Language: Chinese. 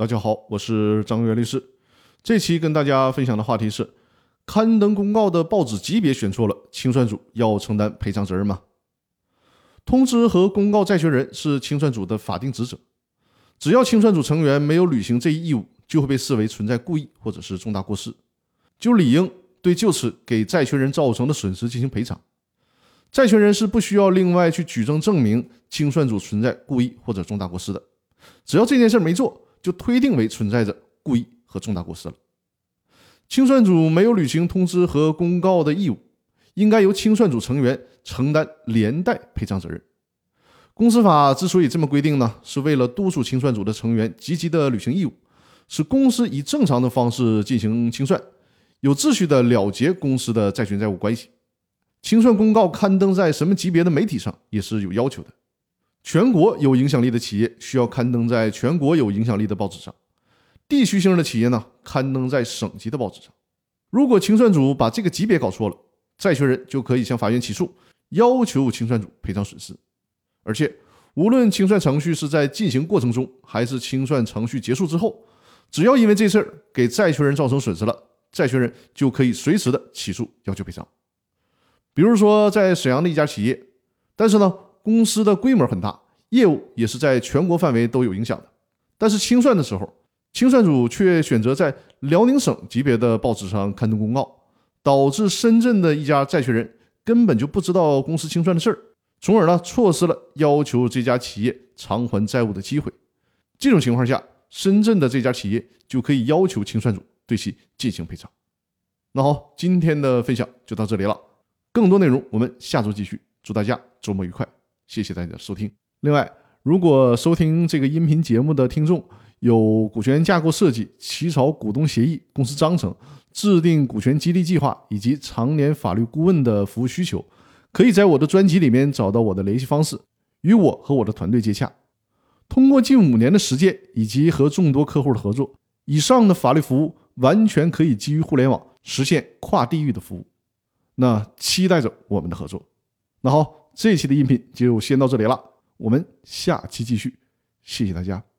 大家好，我是张元律师。这期跟大家分享的话题是：刊登公告的报纸级别选错了，清算组要承担赔偿责任吗？通知和公告债权人是清算组的法定职责，只要清算组成员没有履行这一义务，就会被视为存在故意或者是重大过失，就理应对就此给债权人造成的损失进行赔偿。债权人是不需要另外去举证证明清算组存在故意或者重大过失的，只要这件事没做。就推定为存在着故意和重大过失了。清算组没有履行通知和公告的义务，应该由清算组成员承担连带赔偿责任。公司法之所以这么规定呢，是为了督促清算组的成员积极的履行义务，使公司以正常的方式进行清算，有秩序的了结公司的债权债务关系。清算公告刊登在什么级别的媒体上也是有要求的。全国有影响力的企业需要刊登在全国有影响力的报纸上，地区性的企业呢，刊登在省级的报纸上。如果清算组把这个级别搞错了，债权人就可以向法院起诉，要求清算组赔偿损失。而且，无论清算程序是在进行过程中，还是清算程序结束之后，只要因为这事儿给债权人造成损失了，债权人就可以随时的起诉要求赔偿。比如说，在沈阳的一家企业，但是呢。公司的规模很大，业务也是在全国范围都有影响的。但是清算的时候，清算组却选择在辽宁省级别的报纸上刊登公告，导致深圳的一家债权人根本就不知道公司清算的事儿，从而呢错失了要求这家企业偿还债务的机会。这种情况下，深圳的这家企业就可以要求清算组对其进行赔偿。那好，今天的分享就到这里了，更多内容我们下周继续。祝大家周末愉快！谢谢大家的收听。另外，如果收听这个音频节目的听众有股权架构设计、起草股东协议、公司章程、制定股权激励计划以及常年法律顾问的服务需求，可以在我的专辑里面找到我的联系方式，与我和我的团队接洽。通过近五年的实践以及和众多客户的合作，以上的法律服务完全可以基于互联网实现跨地域的服务。那期待着我们的合作。那好。这一期的音频就先到这里了，我们下期继续，谢谢大家。